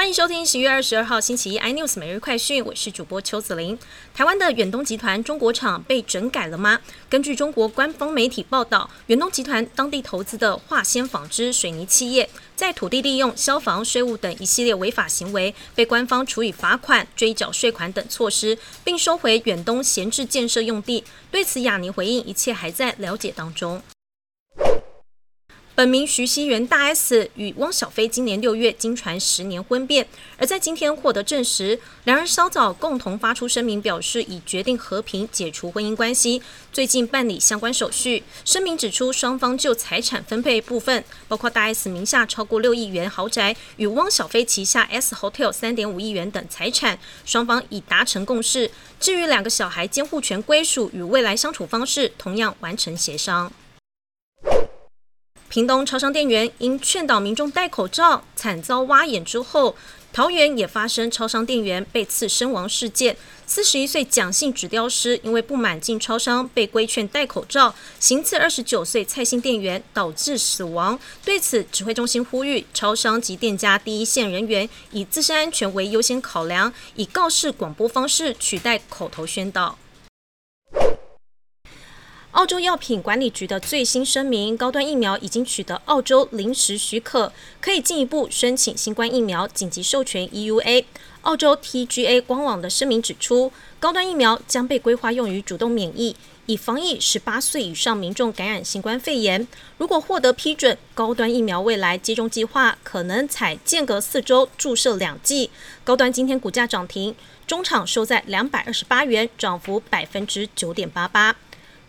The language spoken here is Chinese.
欢迎收听十月二十二号星期一 iNews 每日快讯，我是主播邱子琳。台湾的远东集团中国厂被整改了吗？根据中国官方媒体报道，远东集团当地投资的化纤纺织水泥企业，在土地利用、消防、税务等一系列违法行为，被官方处以罚款、追缴税款等措施，并收回远东闲置建设用地。对此，亚尼回应，一切还在了解当中。本名徐熙媛大 S 与汪小菲今年六月经传十年婚变，而在今天获得证实，两人稍早共同发出声明，表示已决定和平解除婚姻关系，最近办理相关手续。声明指出，双方就财产分配部分，包括大 S 名下超过六亿元豪宅与汪小菲旗下 S Hotel 三点五亿元等财产，双方已达成共识。至于两个小孩监护权归属与未来相处方式，同样完成协商。屏东超商店员因劝导民众戴口罩，惨遭挖眼之后，桃园也发生超商店员被刺身亡事件。四十一岁蒋姓纸雕师因为不满进超商，被规劝戴口罩，行刺二十九岁蔡姓店员，导致死亡。对此，指挥中心呼吁超商及店家第一线人员以自身安全为优先考量，以告示广播方式取代口头宣导。澳洲药品管理局的最新声明：高端疫苗已经取得澳洲临时许可，可以进一步申请新冠疫苗紧急授权 EUA。澳洲 TGA 官网的声明指出，高端疫苗将被规划用于主动免疫，以防疫十八岁以上民众感染新冠肺炎。如果获得批准，高端疫苗未来接种计划可能采间隔四周注射两剂。高端今天股价涨停，中场收在两百二十八元，涨幅百分之九点八八。